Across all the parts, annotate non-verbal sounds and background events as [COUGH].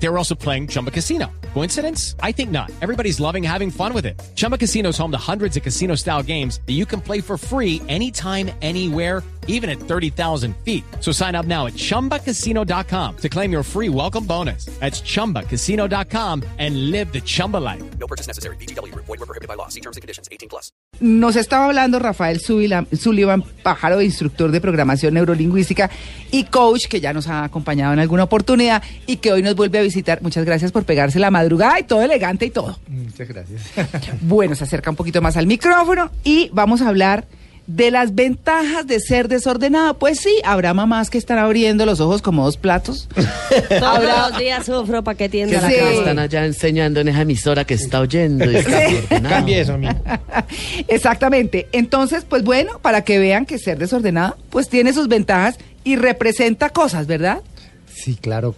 They were also playing Chumba Casino. Coincidence? I think not. Everybody's loving having fun with it. Chumba Casino is home to hundreds of casino style games that you can play for free anytime, anywhere even at 30,000 feet. So sign up now at ChumbaCasino.com to claim your free welcome bonus. That's ChumbaCasino.com and live the Chumba life. No purchase necessary. BGW. Void were prohibited by law. See terms and conditions. 18 plus. Nos estaba hablando Rafael Sullivan, Sullivan, pájaro, instructor de programación neurolingüística y coach que ya nos ha acompañado en alguna oportunidad y que hoy nos vuelve a visitar. Muchas gracias por pegarse la madrugada y todo elegante y todo. Muchas gracias. [LAUGHS] Bueno, se acerca un poquito más al micrófono y vamos a hablar de las ventajas de ser desordenado. Pues sí, habrá mamás que están abriendo los ojos como dos platos. [LAUGHS] Todos los días sufro para que tienda la la que cama. me están allá enseñando en esa emisora que está oyendo. y está. Cambie eso, amigo. [LAUGHS] Exactamente. Entonces, pues bueno, para que vean que ser desordenado, pues tiene sus ventajas y representa cosas, ¿verdad? Sí, claro.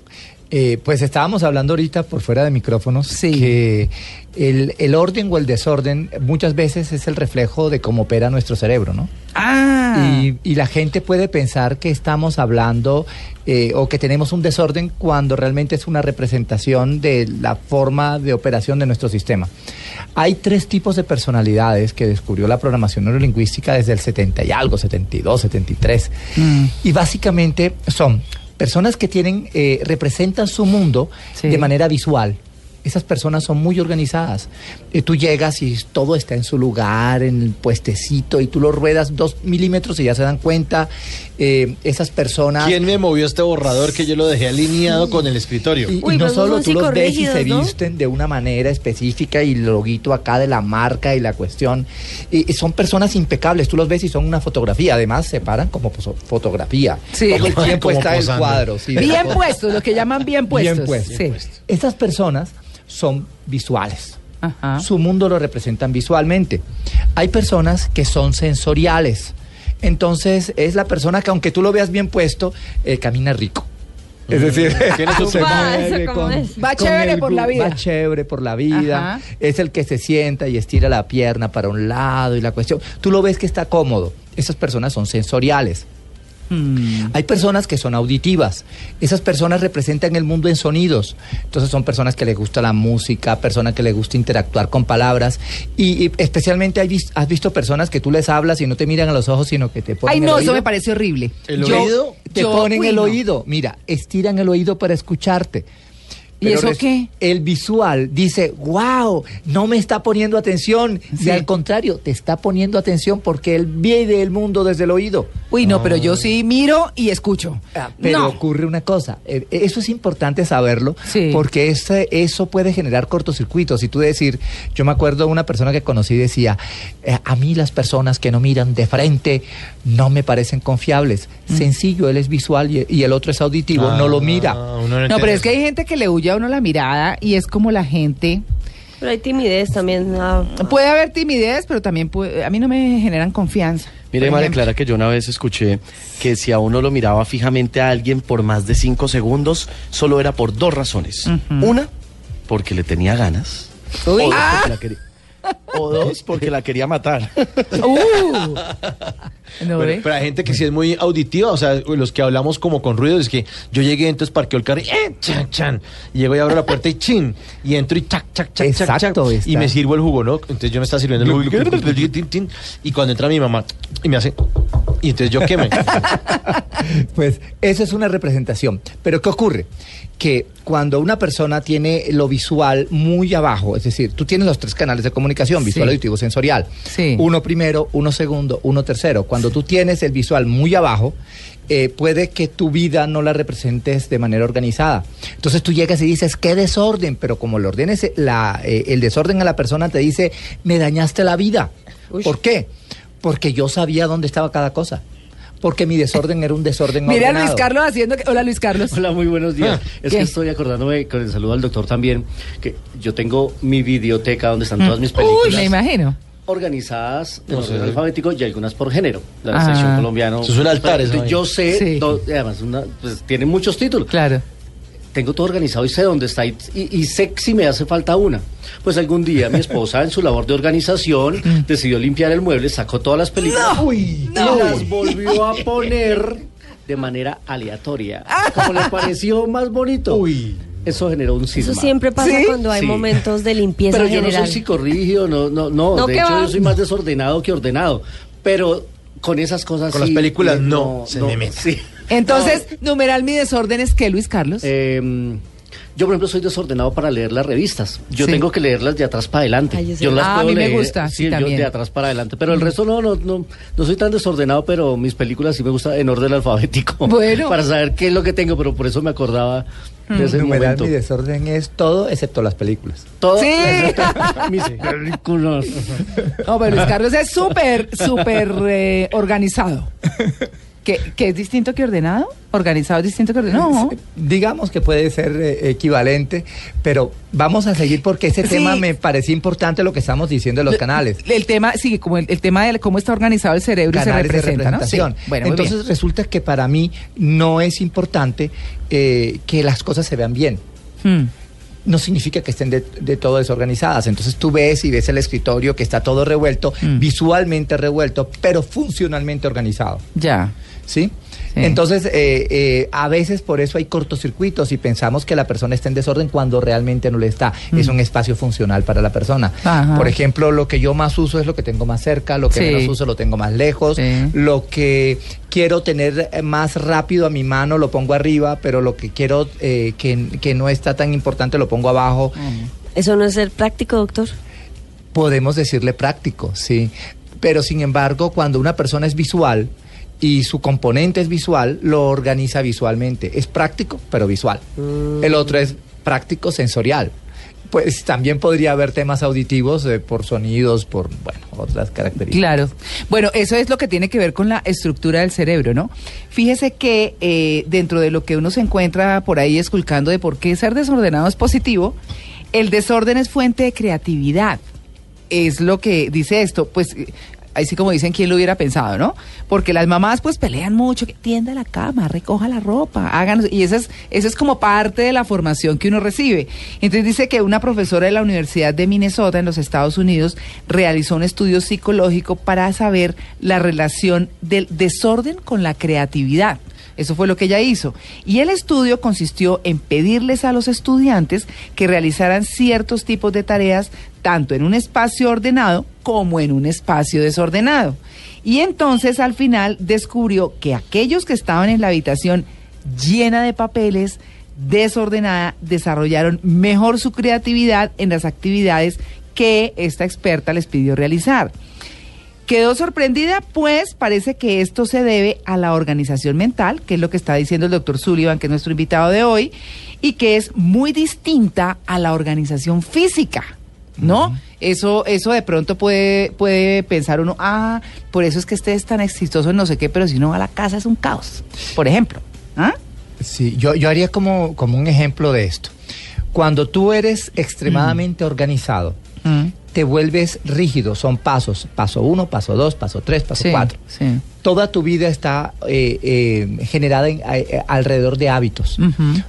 Eh, pues estábamos hablando ahorita por fuera de micrófonos Sí. que el, el orden o el desorden muchas veces es el reflejo de cómo opera nuestro cerebro, ¿no? Ah. Y, y la gente puede pensar que estamos hablando eh, o que tenemos un desorden cuando realmente es una representación de la forma de operación de nuestro sistema. Hay tres tipos de personalidades que descubrió la programación neurolingüística desde el 70 y algo, 72, 73. Mm. Y básicamente son personas que tienen, eh, representan su mundo Sí. de manera visual. Esas personas son muy organizadas. Eh, tú llegas y todo está en su lugar, en el puestecito, y tú lo ruedas dos milímetros y ya se dan cuenta. Eh, esas personas... ¿Quién me movió este borrador que yo lo dejé alineado con el escritorio? Y, no solo tú los ves y se visten de una manera específica y el loguito acá de la marca y la cuestión. Y, y son personas impecables, tú los ves y son una fotografía. Además, se paran como poso- fotografía. Sí. Todo el [LAUGHS] tiempo está el posando. cuadro. sí. Bien puestos, lo que llaman bien puestos. Bien puestos. Sí. Estas personas son visuales. Ajá. Su mundo lo representan visualmente. Hay personas que son sensoriales. Entonces es la persona que aunque tú lo veas bien puesto, eh, camina rico. Es decir, Tiene su se Va, chévere por la vida. Va chévere por la vida. Ajá. Es el que se sienta y estira la pierna para un lado y la cuestión. Tú lo ves que está cómodo. Esas personas son sensoriales. Mm. Hay personas que son auditivas. Esas personas representan el mundo en sonidos. Entonces son personas que les gusta la música, personas que les gusta interactuar con palabras. Y, y especialmente hay has visto personas que tú les hablas y no te miran a los ojos, sino que te ponen Ay, el no, oído. eso me parece horrible. ¿El Yo- oído? Te yo- ponen uy, el no. oído. Mira, estiran el oído para escucharte. ¿Y Pero eso qué? El visual dice, wow, no me está poniendo atención. Sí. Y al contrario, te está poniendo atención porque él vive el mundo desde el oído. Uy, no, pero yo sí miro y escucho. Ah, Pero no. ocurre una cosa, eh, eso es importante saberlo, Sí. porque ese- eso puede generar cortocircuitos. Y tú decir, yo me acuerdo de una persona que conocí decía, eh, a mí las personas que no miran de frente no me parecen confiables. Mm. Sencillo, él es visual y, y el otro es auditivo, no lo mira. Ah, uno No, pero entiende es que hay gente que le huye uno la mirada y es como la gente. Pero hay timidez también. ah, Puede haber timidez, pero también puede- a mí no me generan confianza. Mire, María. Clara, que yo una vez escuché que si a uno lo miraba fijamente a alguien por más de cinco segundos, solo era por dos razones. Una, porque le tenía ganas. Uy. O dos, Ah. porque la quería- o dos, porque la quería matar. [LAUGHS] Uh. No, Pero, hay gente que sí es muy auditiva, o sea, los que hablamos como con ruido, es que yo llegué, entonces parqueo el carro y ¡eh! chan, chan. Y llego y abro la puerta y chin. Y entro y chac, chac, chac, Exacto, chac. Y me sirvo el jugo, ¿no? Entonces yo me estaba sirviendo el jugo. y cuando entra mi mamá y me hace. Y entonces yo queme. [LAUGHS] Pues eso es una representación. Pero ¿qué ocurre? Que cuando una persona tiene lo visual muy abajo, es decir, tú tienes los tres canales de comunicación, visual, Sí. auditivo, sensorial. Sí. Uno primero, uno segundo, uno tercero. Cuando tú tienes el visual muy abajo, eh, puede que tu vida no la representes de manera organizada. Entonces tú llegas y dices, qué desorden, pero como le ordenes la, eh, el desorden a la persona, te dice, me dañaste la vida. ¿Por qué? Porque yo sabía dónde estaba cada cosa. Porque mi desorden era un desorden Mira a ordenado. Luis Carlos haciendo que... Hola Luis Carlos. Hola, muy buenos días. Ah, es ¿qué? que estoy acordándome con el saludo al doctor también, que yo tengo mi videoteca donde están todas mis Mm. Uy, películas. me imagino. Organizadas en No orden sé. alfabético y algunas por género. La Ah. sección colombiano. Eso es un altar, esa Yo vaina. sé, Sí. do- además, una, pues, tiene muchos títulos. Claro. tengo todo organizado y sé dónde está y, y- sé si me hace falta una. Pues algún día mi esposa en su labor de organización [LAUGHS] decidió limpiar el mueble, sacó todas las películas y las volvió a poner de manera aleatoria. Como le pareció más bonito. Eso generó un cisma. Eso siempre pasa ¿Sí? cuando hay Sí. momentos de limpieza Pero yo no soy psicorrígido, no, no, no. No, de ¿qué hecho, va? yo soy más desordenado que ordenado. Pero con esas cosas Con las películas, eh, no, se me meta. sí. Entonces, numeral mi desorden es que Luis Carlos. Eh, yo, por ejemplo, soy desordenado para leer las revistas. Yo Sí. tengo que leerlas de atrás para adelante. Ay, yo sí. yo las Ah, a puedo mí me leer, gusta, sí, yo también. de atrás para adelante. Pero el resto no, no, no, no soy tan desordenado, pero mis películas sí me gustan en orden alfabético. Bueno. [LAUGHS] Para saber qué es lo que tengo, pero por eso me acordaba de ese Numeral, momento. mi desorden es todo excepto las películas. Todo Sí. [LAUGHS] mis películas. No, pero Luis Carlos es súper, súper eh, organizado. [LAUGHS] ¿Que, que es distinto que ordenado? ¿Organizado es distinto que ordenado? No. Digamos que puede ser eh, equivalente, pero vamos a seguir porque ese Sí. tema me parecía importante lo que estamos diciendo en los canales. El tema, sí, como el, el tema de cómo está organizado el cerebro y se de representa, ¿no? Sí. representación. Bueno, Entonces bien. resulta que para mí no es importante eh, que las cosas se vean bien. Hmm. No significa que estén de, de todo desorganizadas. Entonces tú ves y ves el escritorio que está todo revuelto, Mm. visualmente revuelto, pero funcionalmente organizado. Ya. ¿Sí? Sí. Entonces, eh, eh, a veces por eso hay cortocircuitos y pensamos que la persona está en desorden cuando realmente no le está. Es un espacio funcional para la persona. Mm. Ajá. Por ejemplo, lo que yo más uso es lo que tengo más cerca, lo que Sí. menos uso lo tengo más lejos, Sí. lo que quiero tener más rápido a mi mano lo pongo arriba, pero lo que quiero eh, que, que no está tan importante lo pongo abajo. ¿Eso no es ser práctico, doctor? Podemos decirle práctico, sí. Pero sin embargo, cuando una persona es visual y su componente es visual, lo organiza visualmente. Es práctico, pero visual. El otro es práctico sensorial. Pues también podría haber temas auditivos eh, por sonidos, por, bueno, otras características. Claro. Bueno, eso es lo que tiene que ver con la estructura del cerebro, ¿no? Fíjese que eh, dentro de lo que uno se encuentra por ahí esculcando de por qué ser desordenado es positivo, el desorden es fuente de creatividad. Es lo que dice esto, pues eh, ahí sí como dicen quién lo hubiera pensado, ¿no? Porque las mamás pues pelean mucho, que tienda la cama, recoja la ropa, hagan y eso es eso es como parte de la formación que uno recibe. Entonces dice que una profesora de la Universidad de Minnesota en los Estados Unidos realizó un estudio psicológico para saber la relación del desorden con la creatividad. Eso fue lo que ella hizo. Y el estudio consistió en pedirles a los estudiantes que realizaran ciertos tipos de tareas tanto en un espacio ordenado como en un espacio desordenado. Y entonces al final descubrió que aquellos que estaban en la habitación llena de papeles, desordenada, desarrollaron mejor su creatividad en las actividades que esta experta les pidió realizar. Quedó sorprendida, pues parece que esto se debe a la organización mental, que es lo que está diciendo el doctor Sullivan, que es nuestro invitado de hoy, y que es muy distinta a la organización física, ¿no? Eso, eso de pronto puede, puede pensar uno, ah, por eso es que este es tan exitoso no sé qué, pero si uno va a la casa es un caos, por ejemplo. ¿Ah? Sí, yo, yo haría como, como un ejemplo de esto. Cuando tú eres extremadamente organizado. Te vuelves rígido, son pasos, paso uno, paso dos, paso tres, paso Sí, cuatro. sí. Toda tu vida está eh, eh, generada en- a- eh, alrededor de hábitos.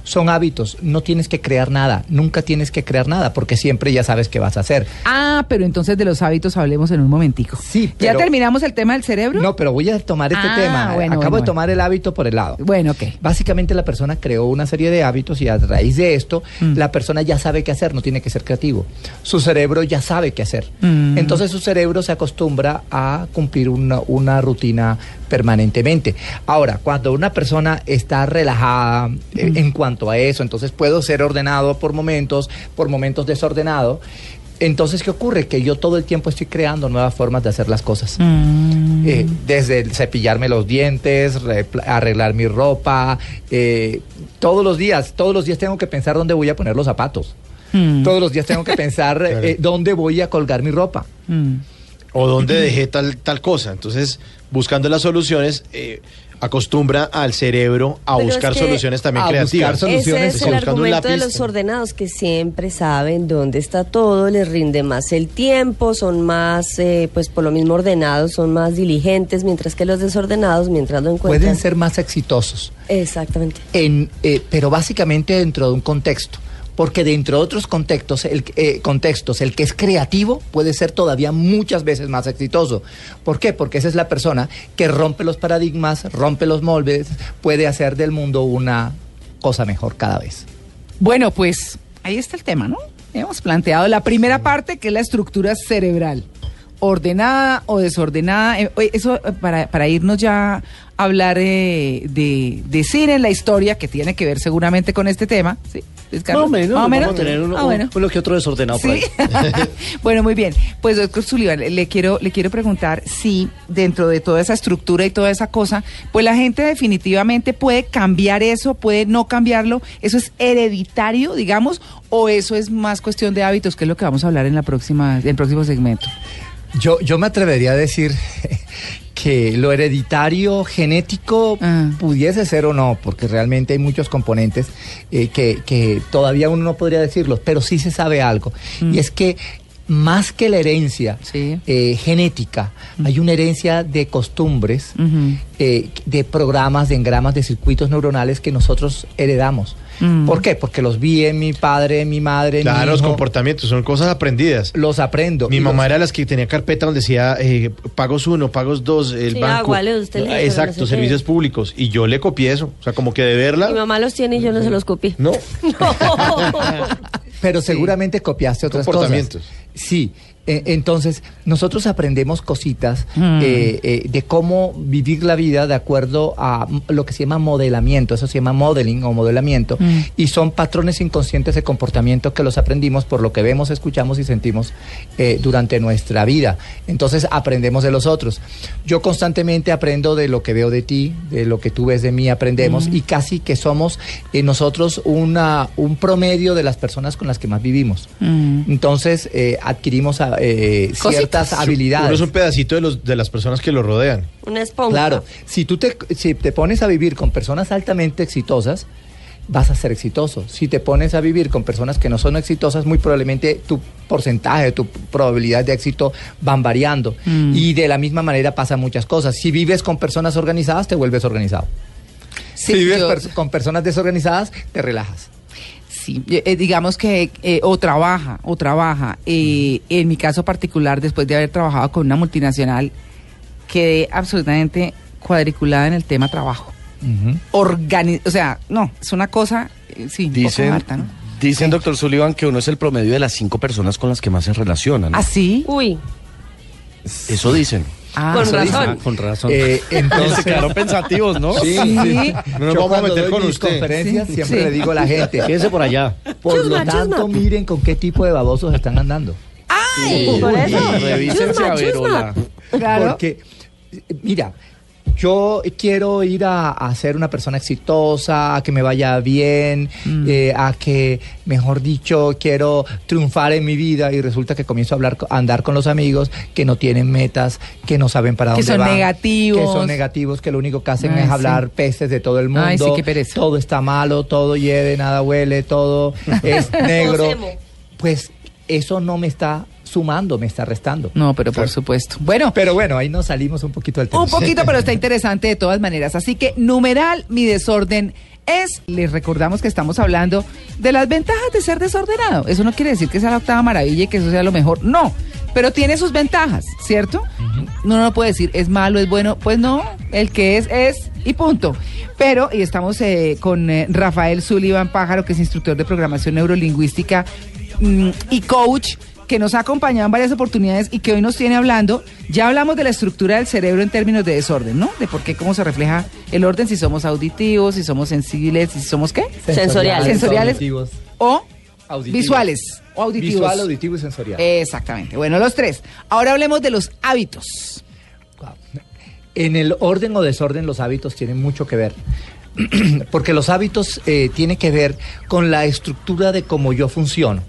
Son hábitos, no tienes que crear nada, nunca tienes que crear nada, porque siempre ya sabes qué vas a hacer. Ah, pero entonces de los hábitos hablemos en un momentico. Sí, ¿Ya terminamos el tema del cerebro? No, pero voy a tomar este Ah, tema. bueno, Acabo bueno, de tomar el hábito por el lado. Bueno, ok. Básicamente la persona creó una serie de hábitos y a raíz de esto Mm. la persona ya sabe qué hacer, no tiene que ser creativo. Su cerebro ya sabe qué hacer. Mm. Entonces su cerebro se acostumbra a cumplir una, una rutina permanentemente. Ahora, cuando una persona está relajada eh, en cuanto a eso, entonces puedo ser ordenado por momentos, por momentos desordenado. Entonces, ¿qué ocurre? Que yo todo el tiempo estoy creando nuevas formas de hacer las cosas. Mm. Eh, desde cepillarme los dientes, arreglar mi ropa, eh, todos los días, todos los días tengo que pensar dónde voy a poner los zapatos. Mm. Todos los días tengo que [LAUGHS] pensar eh, dónde voy a colgar mi ropa. Mm. O dónde dejé tal, tal cosa. Entonces, buscando las soluciones, eh, acostumbra al cerebro a Pero es buscar que- soluciones también a creativas. buscar soluciones. Ese es el argumento de los ordenados, que siempre saben dónde está todo, les rinde más el tiempo, son más, eh, pues por lo mismo ordenados, son más diligentes, mientras que los desordenados, mientras lo encuentran... Pueden ser más exitosos. Exactamente. en, eh, pero básicamente dentro de un contexto. Porque dentro de otros contextos el, eh, contextos, el que es creativo puede ser todavía muchas veces más exitoso. ¿Por qué? Porque esa es la persona que rompe los paradigmas, rompe los moldes, puede hacer del mundo una cosa mejor cada vez. Bueno, pues ahí está el tema, ¿no? Hemos planteado la primera parte, que es la estructura cerebral. Ordenada o desordenada. Eh, oye, Eso eh, para, para irnos ya a hablar eh, de, de cine en la historia, que tiene que ver seguramente con este tema. ¿sí? Más o menos, Más o menos. vamos a tener uno, Ah, bueno. un- uno que otro desordenado por Sí. ahí. [LAUGHS] bueno, muy bien. Pues doctor Sullivan, le quiero, le quiero preguntar si dentro de toda esa estructura y toda esa cosa, pues la gente definitivamente puede cambiar eso, puede no cambiarlo. ¿Eso es hereditario, digamos, o eso es más cuestión de hábitos, que es lo que vamos a hablar en la próxima, en el próximo segmento? Yo, yo me atrevería a decir [LAUGHS] que lo hereditario genético Ah. pudiese ser o no, porque realmente hay muchos componentes eh, que, que todavía uno no podría decirlos, pero sí se sabe algo. Y es que más que la herencia Sí. eh, genética, hay una herencia de costumbres, eh, de programas, de engramas, de circuitos neuronales que nosotros heredamos. Mm. ¿Por qué? Porque los vi en mi padre, en mi madre, en mi Claro, los comportamientos son cosas aprendidas. los aprendo. Mi mamá los- era las que tenía carpeta donde decía eh, pagos uno, pagos dos, el Sí, banco. agua, luz, teléfono, Exacto, no sé qué. servicios públicos. Y yo le copié eso. O sea, como que de verla. Mi mamá los tiene y yo no se los copié. No. [LAUGHS] Pero seguramente copiaste otras cosas. Comportamientos. Sí. Eh, entonces, nosotros aprendemos cositas Mm. eh, eh, de cómo vivir la vida de acuerdo a lo que se llama modelamiento, eso se llama modeling o modelamiento, Mm. y son patrones inconscientes de comportamiento que los aprendimos por lo que vemos, escuchamos y sentimos eh, durante nuestra vida. Entonces, aprendemos de los otros. Yo constantemente aprendo de lo que veo de ti, de lo que tú ves de mí, aprendemos, y casi que somos nosotros una, un promedio de las personas con las que más vivimos. Mm. Entonces adquirimos eh, ciertas habilidades. Uno es un pedacito de, los, de las personas que lo rodean. Una esponja. Claro, si tú te, si te pones a vivir con personas altamente exitosas, vas a ser exitoso. Si te pones a vivir con personas que no son exitosas, muy probablemente tu porcentaje, tu probabilidad de éxito van variando. Mm. Y de la misma manera pasan muchas cosas. Si vives con personas organizadas, te vuelves organizado. Sí, si vives yo- pers- con personas desorganizadas, te relajas. Sí, eh, eh, digamos que eh, o trabaja, o trabaja. Eh, en mi caso particular, después de haber trabajado con una multinacional, quedé absolutamente cuadriculada en el tema trabajo. Organi o sea, no, es una cosa, eh, sí, Dicen, harta, ¿no? dicen doctor Sullivan, que uno es el promedio de las cinco personas con las que más se relaciona. ¿no? ¿Ah, sí? Uy, Eso dicen. Ah, con razón. Ah, con razón. Eh, [LAUGHS] entonces, Se quedaron pensativos, ¿no? Sí. No nos Yo vamos a meter con usted. conferencias Sí, siempre sí. le digo a la gente, Quédese por allá. por Chusma, lo tanto, chusma. miren con qué tipo de babosos están andando. Sí, por eso. Revísense Chusma, a ver, hola. Claro. Porque, mira, yo quiero ir a, a ser una persona exitosa, a que me vaya bien, Mm. eh, a que, mejor dicho, quiero triunfar en mi vida y resulta que comienzo a hablar, a andar con los amigos que no tienen metas, que no saben para Que dónde son van, negativos. que son negativos, que lo único que hacen Ay, es sí. hablar pestes de todo el mundo. Ay, sí, qué pereza. Todo está malo, todo hiede, nada huele, todo [LAUGHS] es negro. Pues eso no me está sumando, me está restando. No, pero por supuesto. Bueno, Pero bueno, ahí nos salimos un poquito del tema. un poquito, pero está interesante de todas maneras. Así que, numeral, mi desorden es. Les recordamos que estamos hablando de las ventajas de ser desordenado. Eso no quiere decir que sea la octava maravilla y que eso sea lo mejor. No, pero tiene sus ventajas, ¿cierto? Uno no puede decir es malo, es bueno. Pues no, el que es, es y punto. Pero, y estamos eh, con eh, Rafael Sullivan Pájaro, que es instructor de programación neurolingüística mm, y coach que nos ha acompañado en varias oportunidades y que hoy nos tiene hablando. Ya hablamos de la estructura del cerebro en términos de desorden, ¿no? De por qué, cómo se refleja el orden, si somos auditivos, si somos sensibles, si somos qué? Sensoriales. Sensoriales. auditivos. O Auditivos. visuales o auditivos. Visual, auditivo y sensorial. Exactamente. Bueno, los tres. Ahora hablemos de los hábitos. En el orden o desorden los hábitos tienen mucho que ver. [CLEARS THROAT] Porque los hábitos eh, tienen que ver con la estructura de cómo yo funciono.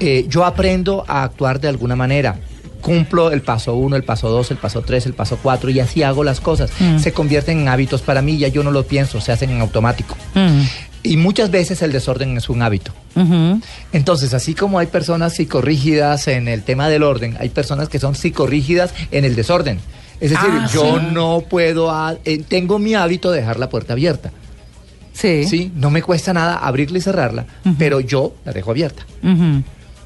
Eh, yo aprendo a actuar de alguna manera. cumplo el paso uno, el paso dos, el paso tres, el paso cuatro y así hago las cosas. Se convierten en hábitos para mí, ya yo no lo pienso, se hacen en automático. Mm. Y muchas veces el desorden es un hábito. Entonces, así como hay personas psicorrígidas en el tema del orden, hay personas que son psicorrígidas en el desorden. Es decir, Ah, yo sí. no puedo, ah, eh, tengo mi hábito de dejar la puerta abierta. Sí. Sí, no me cuesta nada abrirla y cerrarla, pero yo la dejo abierta.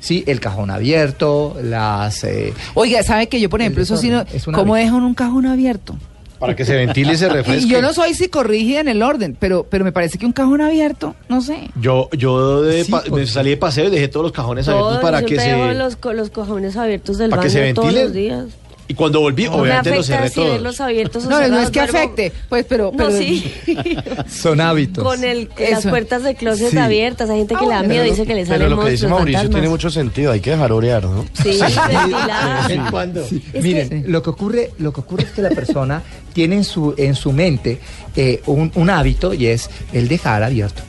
Sí, el cajón abierto, las... eh, Oiga, ¿sabe que yo, por ejemplo, eso sí no... es ¿Cómo dejan un cajón abierto? Para que se ventile y se [LAUGHS] refresque. Y yo no soy psicorrígida en el orden, pero, pero me parece que un cajón abierto, no sé. Yo, yo de Sí, pa- porque- me salí de paseo y dejé todos los cajones Todos, abiertos para yo que dejo se... los, los cojones abiertos del para que baño todos los días. Y cuando volví, No me obviamente los cerré todos. verlos abiertos No, no es que duermo- afecte, pues, pero... No, pero sí. [LAUGHS] son hábitos. Con el, las puertas de closet Sí. abiertas, hay gente que le da miedo, pero dice que le Pero salen lo que dice Mauricio fantasmas. tiene mucho sentido, hay que dejar orear, ¿no? Sí. ¿En cuándo? Es Miren, que- lo que ocurre, lo que ocurre es que la persona tiene en su, en su mente eh, un, un hábito y es el dejar abierto.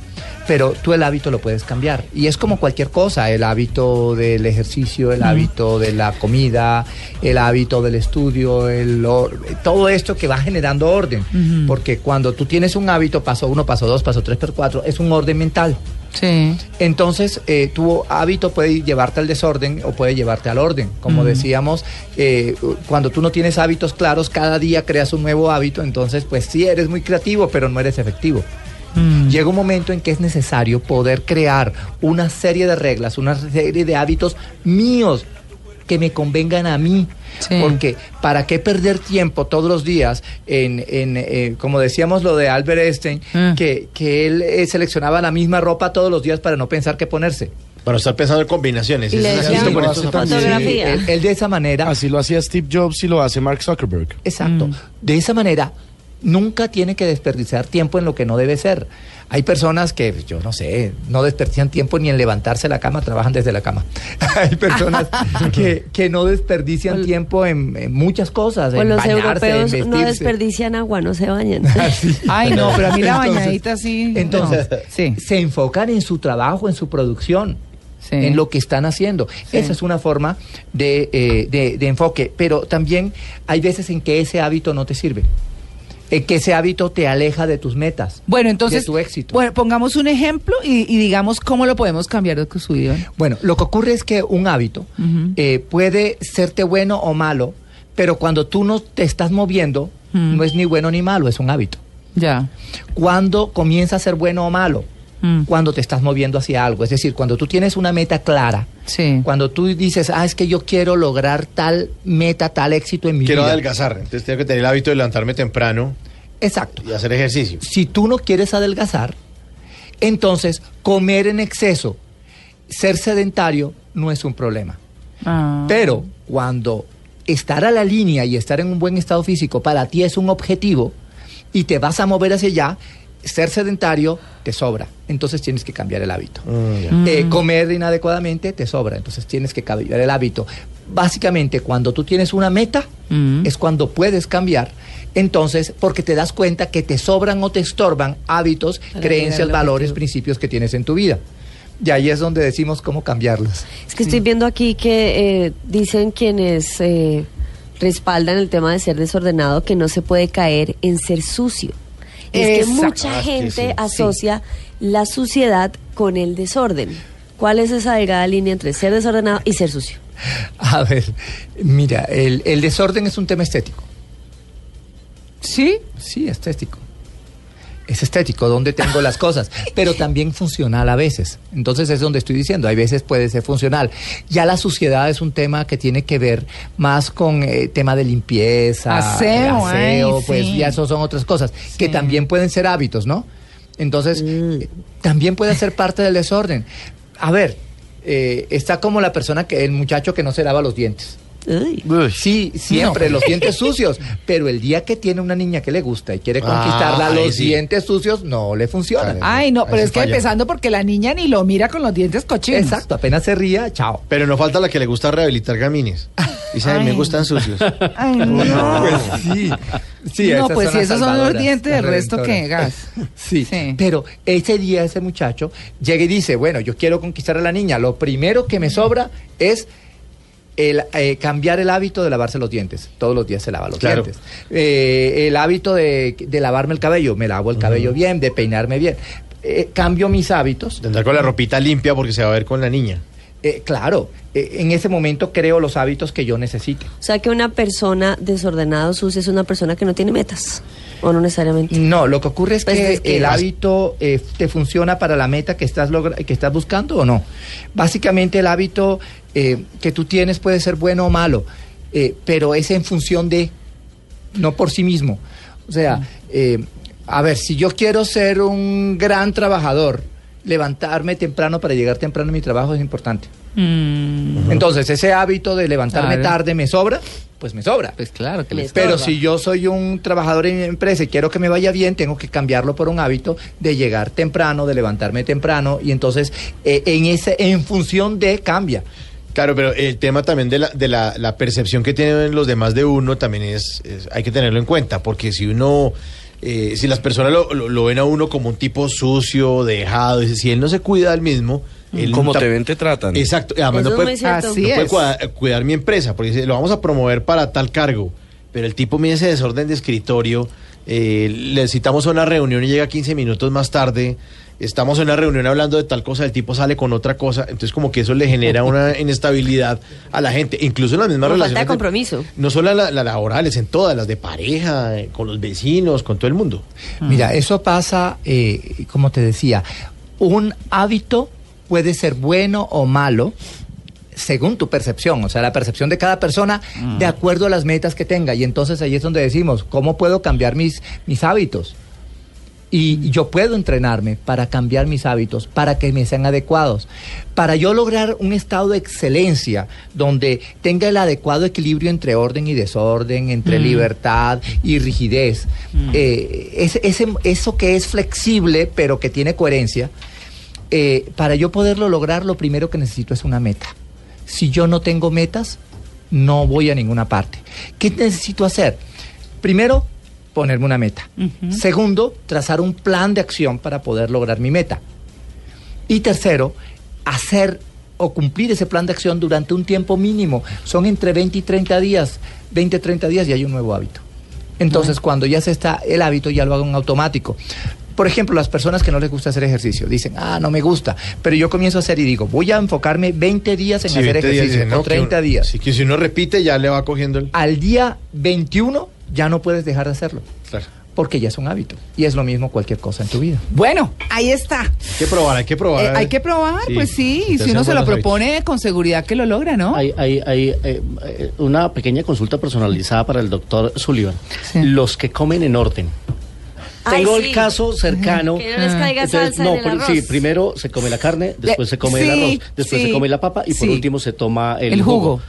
Pero tú el hábito lo puedes cambiar. Y es como cualquier cosa, el hábito del ejercicio, el hábito de la comida, el hábito del estudio, el, todo esto que va generando orden. Porque cuando tú tienes un hábito, paso uno, paso dos, paso tres, paso cuatro, es un orden mental. Sí. Entonces, eh, tu hábito puede llevarte al desorden o puede llevarte al orden. Como decíamos, eh, cuando tú no tienes hábitos claros, cada día creas un nuevo hábito, entonces, pues sí, eres muy creativo, pero no eres efectivo. Llega un momento en que es necesario poder crear una serie de reglas, una serie de hábitos míos que me convengan a mí. Sí. Porque, ¿para qué perder tiempo todos los días en, en, eh, como decíamos lo de Albert Einstein, Ah. que, que él eh, seleccionaba la misma ropa todos los días para no pensar qué ponerse? Para estar pensando en combinaciones. Le es decían no, hace él de esa manera, Así lo hacía Steve Jobs y lo hace Mark Zuckerberg. exacto, Mm. de esa manera nunca tiene que desperdiciar tiempo en lo que no debe ser. Hay personas que, yo no sé, no desperdician tiempo ni en levantarse de la cama, trabajan desde la cama. [LAUGHS] Hay personas [LAUGHS] que, que no desperdician O- tiempo en, en muchas cosas, O en los bañarse, en europeos no desperdician agua, no se bañan. [LAUGHS] Ay, no, pero a mí la Entonces- bañadita sí. Entonces, no. sí. se enfocan en su trabajo, en su producción, Sí. en lo que están haciendo. Sí. Esa es una forma de, eh, de- de enfoque, pero también hay veces en que ese hábito no te sirve, en que ese hábito te aleja de tus metas. Bueno, entonces, de tu éxito. bueno, pongamos un ejemplo y, y digamos cómo lo podemos cambiar de su vida. Bueno, lo que ocurre es que un hábito eh, puede serte bueno o malo, pero cuando tú no te estás moviendo, no es ni bueno ni malo, es un hábito. Ya. Cuando comienza a ser bueno o malo, Mm. cuando te estás moviendo hacia algo, es decir, cuando tú tienes una meta clara, Sí. cuando tú dices, ah, es que yo quiero lograr tal meta, tal éxito en mi Quiero vida. adelgazar. Entonces tengo que tener el hábito de levantarme temprano Exacto. y hacer ejercicio. Si tú no quieres adelgazar, entonces comer en exceso, ser sedentario, no es un problema. Ah. Pero cuando estar a la línea y estar en un buen estado físico para ti es un objetivo y te vas a mover hacia allá, ser sedentario te sobra. Entonces tienes que cambiar el hábito. Mm, ya. Eh, comer inadecuadamente te sobra. Entonces tienes que cambiar el hábito. Básicamente, cuando tú tienes una meta, Mm. es cuando puedes cambiar. Entonces, porque te das cuenta que te sobran o te estorban hábitos, Para creencias, valores, objetivo. principios que tienes en tu vida. Y ahí es donde decimos cómo cambiarlos. Es que estoy viendo aquí que eh, dicen quienes eh, respaldan el tema de ser desordenado que no se puede caer en ser sucio. Es que Exacto. mucha Ah, gente sí. asocia la suciedad con el desorden. ¿Cuál es esa delgada línea entre ser desordenado y ser sucio? [LAUGHS] A ver, mira, el, el desorden es un tema estético. ¿Sí? Sí, estético. Es estético, donde tengo las cosas, [LAUGHS] pero también funcional a veces. Entonces es donde estoy diciendo, hay veces puede ser funcional. Ya la suciedad es un tema que tiene que ver más con eh, tema de limpieza, Aseo, aseo, ay, pues sí. ya eso son otras cosas, que también pueden ser hábitos, ¿no? Entonces, eh, también puede ser parte del desorden. A ver, eh, está como la persona que, el muchacho que no se lava los dientes. Uy. Uy. Sí, siempre los dientes sucios, pero el día que tiene una niña que le gusta y quiere Ah, conquistarla, ahí los sí. dientes sucios no le funcionan. Ay, no, pero es que falla. empezando porque la niña ni lo mira con los dientes cochinos. Exacto, apenas se ría, chao. Pero no falta la que le gusta rehabilitar gamines. Dice, ay, me gustan sucios. Ay, no. Pues sí. Sí, no, esas pues son si esos son los dientes, del resto que gas. [LAUGHS] Sí, Sí. pero ese día ese muchacho llega y dice, bueno, yo quiero conquistar a la niña, lo primero que me sobra es el, eh, cambiar el hábito de lavarse los dientes. Todos los días se lava los Claro. dientes. Eh, el hábito de, de lavarme el cabello. Me lavo el cabello bien, de peinarme bien. Eh, cambio mis hábitos. De andar con la ropita limpia porque se va a ver con la niña. Eh, claro, eh, en ese momento creo los hábitos que yo necesite. O sea que una persona desordenada o sucia es una persona que no tiene metas. O no necesariamente. No, lo que ocurre es Pues que, es que- el hábito eh, te funciona para la meta que estás, logra- que estás buscando o no. Básicamente el hábito eh, que tú tienes puede ser bueno o malo, eh, pero es en función de, no por sí mismo. O sea, eh, a ver, si yo quiero ser un gran trabajador, levantarme temprano para llegar temprano a mi trabajo es importante. Entonces, ese hábito de levantarme Claro. tarde me sobra, pues me sobra. Pues claro que les Pero si yo soy un trabajador en mi empresa y quiero que me vaya bien, tengo que cambiarlo por un hábito de llegar temprano, de levantarme temprano y entonces eh, en ese en función de cambia. Claro, pero el tema también de la, de la, la percepción que tienen los demás de uno también es, es- hay que tenerlo en cuenta, porque si uno, eh, si las personas lo, lo- lo ven a uno como un tipo sucio, dejado, y si él no se cuida al mismo, él Como te ven, te tratan. Exacto, además Eso no puede, no cuidar mi empresa, porque dice, lo vamos a promover para tal cargo, pero el tipo mide ese desorden de escritorio, eh, le citamos a una reunión y llega 15 minutos más tarde, estamos en una reunión hablando de tal cosa, el tipo sale con otra cosa, entonces como que eso le genera una [LAUGHS] inestabilidad a la gente, incluso en las mismas Como falta relaciones. de compromiso. no solo las la laborales, en todas, las de pareja, eh, con los vecinos, con todo el mundo. Mira, eso pasa, eh, como te decía, un hábito puede ser bueno o malo según tu percepción, o sea, la percepción de cada persona de acuerdo a las metas que tenga. Y entonces ahí es donde decimos, ¿cómo puedo cambiar mis, mis hábitos? Y yo puedo entrenarme para cambiar mis hábitos, para que me sean adecuados, para yo lograr un estado de excelencia donde tenga el adecuado equilibrio entre orden y desorden, entre libertad y rigidez. Eh, ese- ese- eso que es flexible pero que tiene coherencia, eh, para yo poderlo lograr lo primero que necesito es una meta. Si yo no tengo metas, no voy a ninguna parte. ¿Qué necesito hacer? Primero, ponerme una meta. Segundo, trazar un plan de acción para poder lograr mi meta. Y tercero, hacer o cumplir ese plan de acción durante un tiempo mínimo. Son entre 20 y 30 días. 20, 30 días y hay un nuevo hábito. Entonces, cuando ya se está el hábito, ya lo hago en automático. Por ejemplo, las personas que no les gusta hacer ejercicio dicen, ah, no me gusta, pero yo comienzo a hacer y digo, voy a enfocarme 20 días en Sí, hacer 20 días, ejercicio, dicen, o ¿no? Que 30 uno- días. Sí, que si uno repite ya le va cogiendo el... Al día 21 ya no puedes dejar de hacerlo, Claro. porque ya es un hábito. Y es lo mismo cualquier cosa en tu vida. Bueno, ahí está. Hay que probar, hay que probar. Eh, hay que probar, Sí, pues sí, y si uno se lo propone, con seguridad que lo logra, ¿no? Hay, hay, hay eh, eh, una pequeña consulta personalizada para el doctor Sullivan. Sí. Los que comen en orden. Ay, Tengo sí. el caso cercano. Que no les caiga Entonces, salsa no, en el arroz. sí, primero se come la carne, después De- se come sí, el arroz, después sí, se come la papa y por último se toma el, El jugo.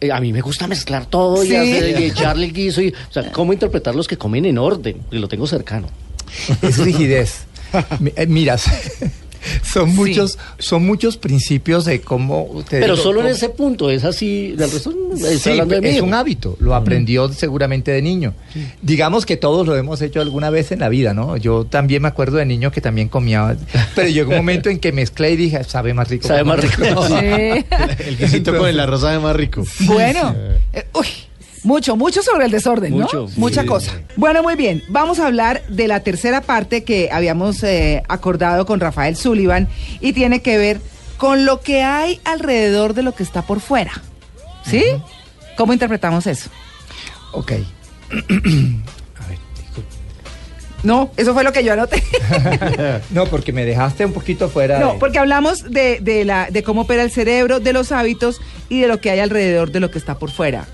Eh, a mí me gusta mezclar todo y, hacer- y echarle el guiso. Y, o sea, ¿cómo interpretar los que comen en orden? Porque lo tengo cercano. Es rigidez. Eh, Miras, [LAUGHS] son muchos, son muchos principios de cómo. te Pero digo, solo en ese punto, es así, del resto Sí, de es un hábito, lo aprendió seguramente de niño. Digamos que todos lo hemos hecho alguna vez en la vida, ¿no? Yo también me acuerdo de niño que también comía, pero llegó un momento en que mezclé y dije, sabe más rico. Sabe más rico. [LAUGHS] Sí. [LAUGHS] El quesito con el arroz sabe más rico. Bueno, eh, uy, mucho, mucho sobre el desorden, Mucho, ¿no? Mucha sí. cosa. Bueno, muy bien. Vamos a hablar de la tercera parte que habíamos eh, acordado con Rafael Sullivan y tiene que ver con lo que hay alrededor de lo que está por fuera. ¿Sí? ¿Cómo interpretamos eso? Ok. [CLEARS THROAT] A ver, No, eso fue lo que yo anoté. [LAUGHS] No, porque me dejaste un poquito fuera. No, de- porque hablamos de, de la, de cómo opera el cerebro, de los hábitos y de lo que hay alrededor de lo que está por fuera.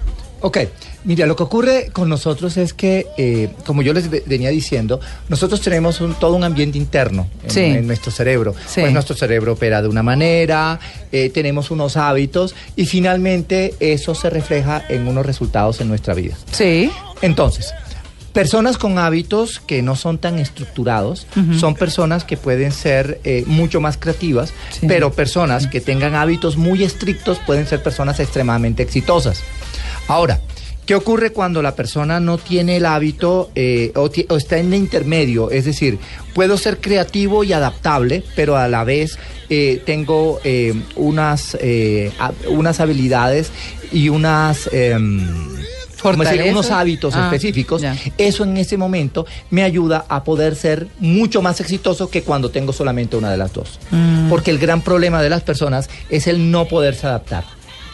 Ok, mira, lo que ocurre con nosotros es que, eh, como yo les ve- venía diciendo, nosotros tenemos un- todo un ambiente interno en, Sí. en nuestro cerebro. Sí. Pues nuestro cerebro opera de una manera, eh, tenemos unos hábitos y finalmente eso se refleja en unos resultados en nuestra vida. Sí. Entonces, personas con hábitos que no son tan estructurados son personas que pueden ser eh, mucho más creativas, Sí. pero personas que tengan hábitos muy estrictos pueden ser personas extremadamente exitosas. Ahora, ¿Qué ocurre cuando la persona no tiene el hábito eh, o, está en el intermedio? Es decir, puedo ser creativo y adaptable, pero a la vez eh, tengo eh, unas, unas habilidades y unas... em, ¿cómo decir? Unos hábitos Ah, específicos, ya. eso en ese momento me ayuda a poder ser mucho más exitoso que cuando tengo solamente una de las dos. Mm. Porque el gran problema de las personas es el no poderse adaptar.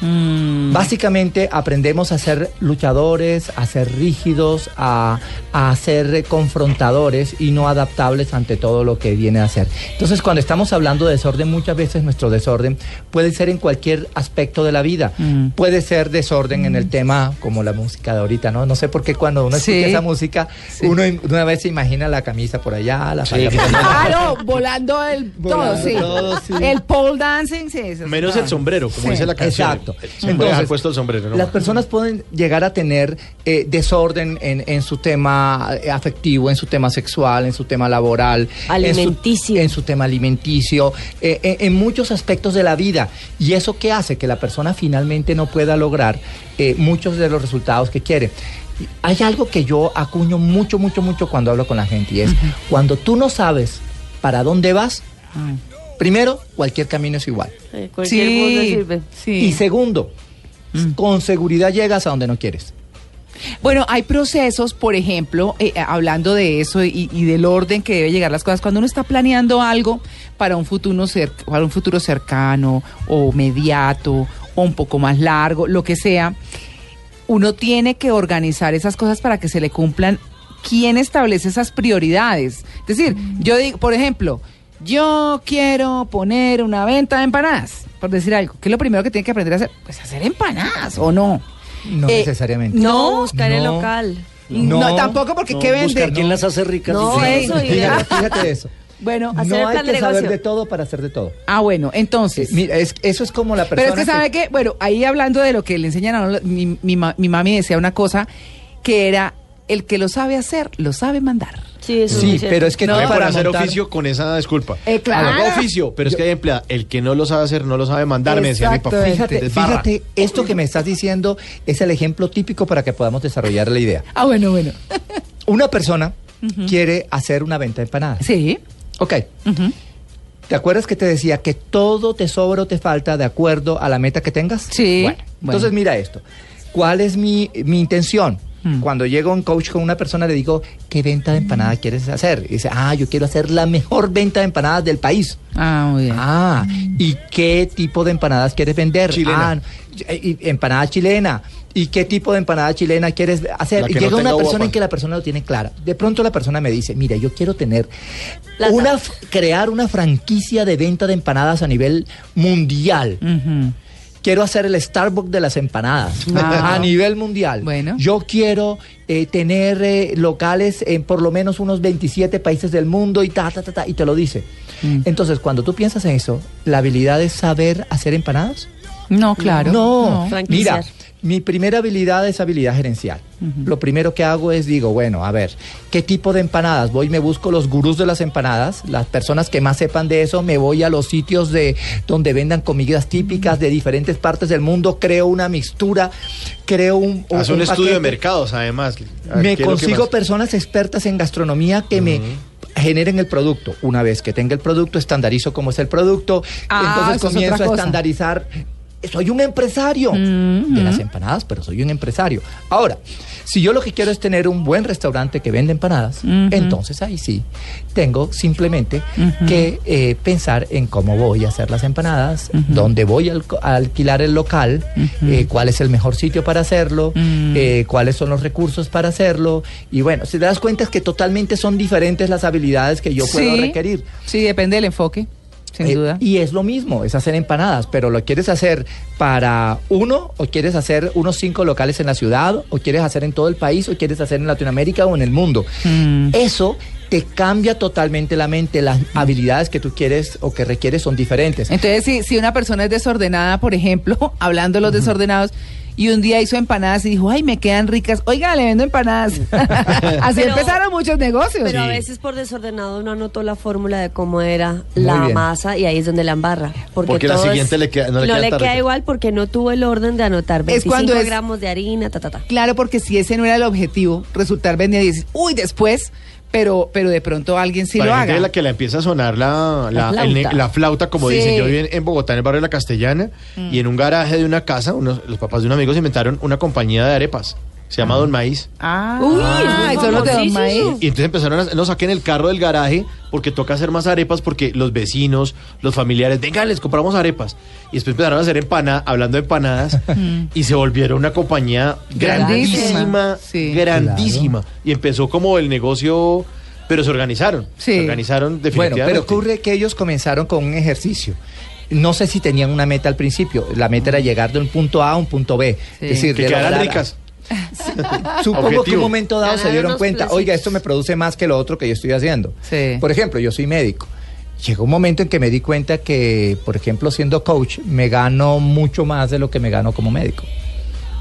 Mm. Básicamente aprendemos a ser luchadores, a ser rígidos, a, a ser confrontadores y no adaptables ante todo lo que viene a ser. Entonces, cuando estamos hablando de desorden, muchas veces nuestro desorden puede ser en cualquier aspecto de la vida. Mm. Puede ser desorden en el tema como la música de ahorita, ¿no? No sé por qué cuando uno Sí. escucha esa música, Sí. uno una vez se imagina la camisa por allá, la falda que por allá. Claro, volando el Volando todo, sí. todo, sí. El pole dancing, sí. eso Menos el sombrero, como Sí. dice la canción. Exacto. Entonces, dejar puesto el sombrero. ¿no? las personas pueden llegar a tener eh, desorden en, en su tema eh, afectivo, en su tema sexual, en su tema laboral, en su- Alimenticio. en su, tema alimenticio, eh, en, en muchos aspectos de la vida. ¿Y eso qué hace? Que la persona finalmente no pueda lograr eh, muchos de los resultados que quiere. Hay algo que yo acuño mucho, mucho, mucho cuando hablo con la gente y es cuando tú no sabes para dónde vas, primero, cualquier camino es igual. Eh, Cualquier mundo Sí, sirve. sí. Y segundo, con seguridad llegas a donde no quieres. Bueno, hay procesos, por ejemplo, eh, eh, hablando de eso y, y del orden que debe llegar las cosas, cuando uno está planeando algo para un futuro, para un futuro cercano o mediato o un poco más largo, lo que sea, uno tiene que organizar esas cosas para que se le cumplan. ¿Quién establece esas prioridades? Es decir, yo digo, por ejemplo, yo quiero poner una venta de empanadas, por decir algo. ¿Qué es lo primero que tiene que aprender a hacer? Pues hacer empanadas, ¿o no? No Eh, necesariamente. No, buscar el no. local. No, No, tampoco porque No, ¿qué vende? buscar quién las hace ricas. No, Sí. eso, Fíjate, fíjate eso. [LAUGHS] Bueno, Hacer el no hay plan que de saber de todo para hacer de todo. ah, bueno, Eh, entonces. mira, es- eso es como la persona. pero es que sabe que, bueno, ahí hablando de lo que le enseñan a uno, mi, mi, ma- mi mami decía una cosa que era el que lo sabe hacer, lo sabe mandar. Sí, eso es Sí, pero es que No, Pueden para hacer montar- oficio con esa disculpa. Eh, claro. Hago oficio, pero es que hay empleada. El que no lo sabe hacer, no lo sabe mandar, me decía mi papá. Fíjate, esto que me estás diciendo es el ejemplo típico para que podamos desarrollar la idea. Ah, bueno, bueno. Una persona quiere hacer una venta de empanadas. Sí. Ok. ¿Te acuerdas que te decía que todo te sobra o te falta de acuerdo a la meta que tengas? Sí. Bueno, Bueno. entonces mira esto. ¿Cuál es mi, mi intención? Mm. Cuando llego a un coach con una persona le digo, ¿qué venta de empanada quieres hacer? Y dice, ah, yo quiero hacer la mejor venta de empanadas del país. Ah, muy bien. Ah, ¿y qué tipo de empanadas quieres vender? Chilena. Ah, y- y empanada chilena. ¿Y qué tipo de empanada chilena quieres hacer? Y llega no una persona guapa. en que la persona lo tiene clara. De pronto la persona me dice, mira, yo quiero tener Plata. una crear una franquicia de venta de empanadas a nivel mundial. Ujú. Quiero hacer el Starbucks de las empanadas Ah. a nivel mundial. Bueno. Yo quiero eh, tener eh, locales en por lo menos unos 27 países del mundo y ta, ta, ta, ta, y te lo dice. Mm. Entonces, cuando tú piensas en eso, ¿la habilidad es saber hacer empanadas? No, claro. No, Franquiciar. mira, mi primera habilidad es habilidad gerencial. Lo primero que hago es digo, bueno, a ver, ¿qué tipo de empanadas? Voy y me busco los gurús de las empanadas, las personas que más sepan de eso, me voy a los sitios de donde vendan comidas típicas de diferentes partes del mundo, creo una mixtura, creo un, Hace un, un estudio de mercados, además. Me ¿qué es lo que consigo más? personas expertas en gastronomía que me generen el producto. Una vez que tenga el producto, estandarizo cómo es el producto. Ah, entonces comienzo a estandarizar. Soy un empresario de las empanadas, pero soy un empresario. Ahora, si yo lo que quiero es tener un buen restaurante que vende empanadas, entonces ahí sí tengo simplemente que eh, pensar en cómo voy a hacer las empanadas, dónde voy a, alquilar el local, eh, cuál es el mejor sitio para hacerlo, eh, cuáles son los recursos para hacerlo. Y bueno, si te das cuenta es que totalmente son diferentes las habilidades que yo puedo Sí. requerir. Sí, depende del enfoque, sin Eh, duda. Y es lo mismo, es hacer empanadas, pero ¿lo quieres hacer para uno o quieres hacer unos cinco locales en la ciudad o quieres hacer en todo el país o quieres hacer en Latinoamérica o en el mundo? Mm. Eso te cambia totalmente la mente, las habilidades que tú quieres o que requieres son diferentes. Entonces, si, si una persona es desordenada, por ejemplo, [LAUGHS] hablando de los desordenados, y un día hizo empanadas y dijo, ay, me quedan ricas. Oiga, le vendo empanadas. [LAUGHS] Así Pero- empezaron muchos negocios. Pero a veces por desordenado uno anotó la fórmula de cómo era Muy la bien. masa y ahí es donde la embarra. Porque, Porque la todo siguiente es- le queda- no le queda tan queda igual porque no tuvo el orden de anotar 25 cuando es- gramos de harina, ta, ta, ta. Claro, porque si ese no era el objetivo, resultar vendiendo y dices, uy, después, pero, pero de pronto alguien sí Para lo haga. la que le empieza a sonar la, la, La el flauta. la flauta, como Sí. dicen. Yo viví en, en Bogotá, en el barrio de la Castellana, y en un garaje de una casa, unos, los papás de un amigo se inventaron una compañía de arepas. Se llama Don Maíz. Ah, Uy, ah, es son los de Don. Maíz. Y entonces empezaron a, nos saquen el carro del garaje porque toca hacer más arepas porque los vecinos, los familiares, venga, les compramos arepas. Y después empezaron a hacer empanadas, hablando de empanadas, [LAUGHS] y se volvieron una compañía Grandísima. grandísima, Sí. grandísima. Y empezó como el negocio, pero se organizaron. Sí. Se organizaron Bueno, definitivamente. pero ocurre que ellos comenzaron con un ejercicio. No sé si tenían una meta al principio. La meta era llegar de un punto A a un punto B. Sí. Es decir, que de quedaran lograr- ricas. [LAUGHS] Supongo que un momento dado se dieron cuenta, oiga, esto me produce más que lo otro que yo estoy haciendo. Sí. Por ejemplo, yo soy médico. Llegó un momento en que me di cuenta que, por ejemplo, siendo coach, me gano mucho más de lo que me gano como médico.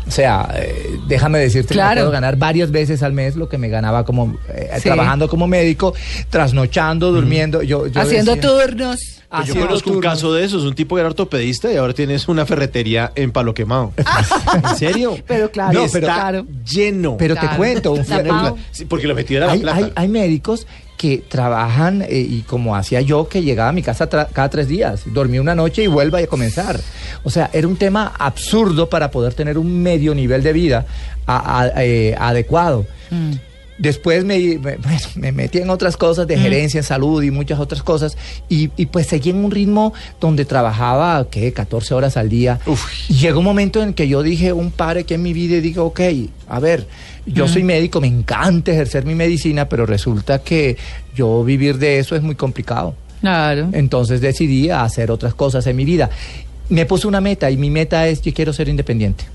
O sea, eh, déjame decirte que Claro. puedo ganar varias veces al mes lo que me ganaba como eh, Sí. trabajando como médico, trasnochando, durmiendo. Yo, yo Haciendo decía- turnos. Pues yo haciendo conozco un caso de eso, es un tipo que era ortopedista y ahora tienes una ferretería en Palo Quemado. [LAUGHS] ¿En serio? Pero claro, No, Está claro. lleno. Pero Claro. te cuento, un porque lo metieron a la hay, plata. hay- hay médicos que trabajan eh, y como hacía yo que llegaba a mi casa cada tres días, dormí una noche y vuelva a comenzar. O sea, era un tema absurdo para poder tener un medio nivel de vida a- a- eh, adecuado. Después me, me- metí en otras cosas de gerencia en salud y muchas otras cosas y, y pues seguí en un ritmo donde trabajaba, ¿qué? 14 horas al día. Uf. Y llegó un momento en que yo dije un padre que en mi vida y digo, ok, a ver, yo soy médico, me encanta ejercer mi medicina, pero resulta que yo vivir de eso es muy complicado. Claro. Entonces decidí hacer otras cosas en mi vida. Me puse una meta y mi meta es, yo quiero ser independiente.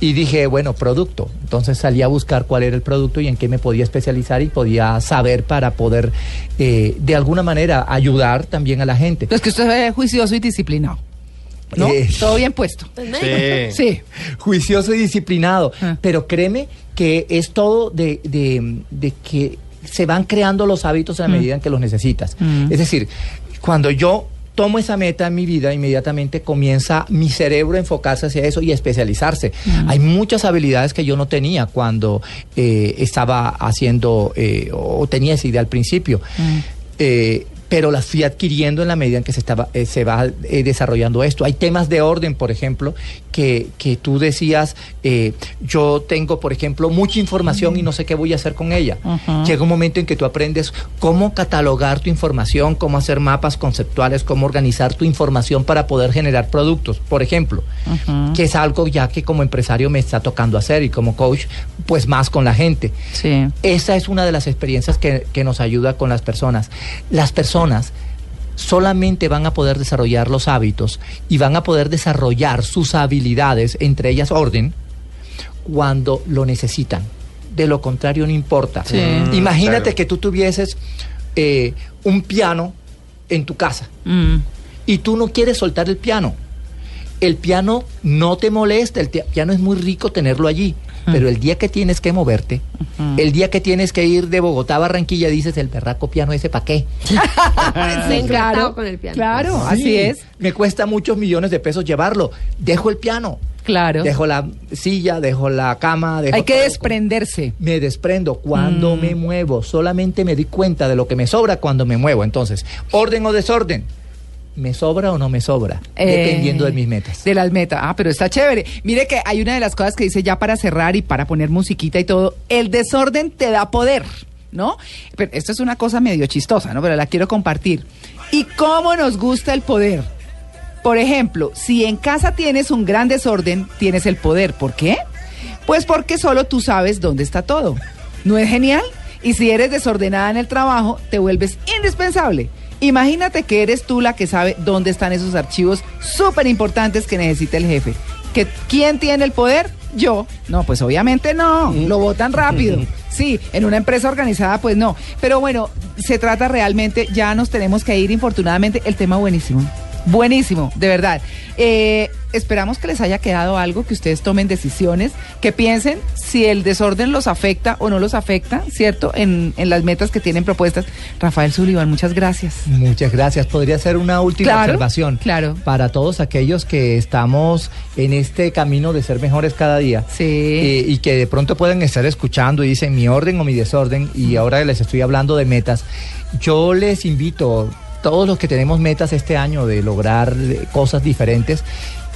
Y dije, bueno, producto. Entonces salí a buscar cuál era el producto y en qué me podía especializar y podía saber para poder, eh, de alguna manera, ayudar también a la gente. Pues que usted es juicioso y disciplinado. ¿No? Eh, Todo bien puesto. Pues, médico. [LAUGHS] Sí. Sí. juicioso y disciplinado. Ah. Pero créeme que es todo de, de- de que se van creando los hábitos a medida en que los necesitas. Mm. Es decir, cuando yo tomo esa meta en mi vida, inmediatamente comienza mi cerebro a enfocarse hacia eso y a especializarse. Hay muchas habilidades que yo no tenía cuando eh, estaba haciendo eh, o tenía esa idea al principio. Eh, pero las fui adquiriendo en la medida en que se, estaba, eh, se va eh, desarrollando esto. Hay temas de orden, por ejemplo, que, que tú decías, eh, yo tengo, por ejemplo, mucha información y no sé qué voy a hacer con ella. Ujú. Llega un momento en que tú aprendes cómo catalogar tu información, cómo hacer mapas conceptuales, cómo organizar tu información para poder generar productos, por ejemplo, que es algo ya que como empresario me está tocando hacer y como coach, pues más con la gente. Sí. Esa es una de las experiencias que, que nos ayuda con las personas. Las personas solamente van a poder desarrollar los hábitos y van a poder desarrollar sus habilidades, entre ellas orden, cuando lo necesitan. De lo contrario, no importa. Sí. Mm, Imagínate claro. que tú tuvieses eh, un piano en tu casa Mm. y tú no quieres soltar el piano. El piano no te molesta, el piano es muy rico tenerlo allí, pero el día que tienes que moverte, el día que tienes que ir de Bogotá a Barranquilla, dices, el berraco piano ese para qué. [LAUGHS] Sí, [LAUGHS] claro. con el piano. Claro, Sí, así es. Me cuesta muchos millones de pesos llevarlo. Dejo el piano, Claro. dejo la silla, dejo la cama, dejo Hay que todo. desprenderse. Me desprendo cuando Mm. me muevo. Solamente me doy cuenta de lo que me sobra cuando me muevo. Entonces, orden o desorden. ¿Me sobra o no me sobra? Eh, Dependiendo de mis metas. De las metas. Ah, pero está chévere. Mire que hay una de las cosas que dice ya para cerrar y para poner musiquita y todo. El desorden te da poder, ¿no? Pero esto es una cosa medio chistosa, ¿no? Pero la quiero compartir. ¿Y cómo nos gusta el poder? Por ejemplo, si en casa tienes un gran desorden, tienes el poder. ¿Por qué? Pues porque solo tú sabes dónde está todo. ¿No es genial? Y si eres desordenada en el trabajo, te vuelves indispensable. Imagínate que eres tú la que sabe dónde están esos archivos súper importantes que necesita el jefe. ¿Que, ¿Quién tiene el poder? Yo. No, pues obviamente no. Lo votan rápido. [LAUGHS] Sí, en una empresa organizada, pues no. Pero bueno, se trata realmente, ya nos tenemos que ir, infortunadamente, el tema buenísimo. Buenísimo, de verdad. Eh, esperamos que les haya quedado algo, que ustedes tomen decisiones, que piensen si el desorden los afecta o no los afecta, ¿cierto? En, en las metas que tienen propuestas. Rafael Sullivan, muchas gracias. Muchas gracias. Podría ser una última Claro, observación claro. para todos aquellos que estamos en este camino de ser mejores cada día. Sí. Eh, y que de pronto pueden estar escuchando y dicen mi orden o mi desorden y ahora les estoy hablando de metas. Yo les invito, todos los que tenemos metas este año de lograr eh, cosas diferentes,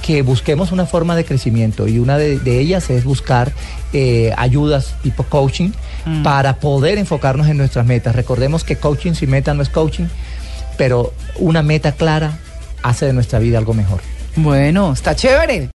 que busquemos una forma de crecimiento y una de, de ellas es buscar eh, ayudas tipo coaching Mm. para poder enfocarnos en nuestras metas. Recordemos que coaching sin meta no es coaching, pero una meta clara hace de nuestra vida algo mejor. Bueno, está chévere.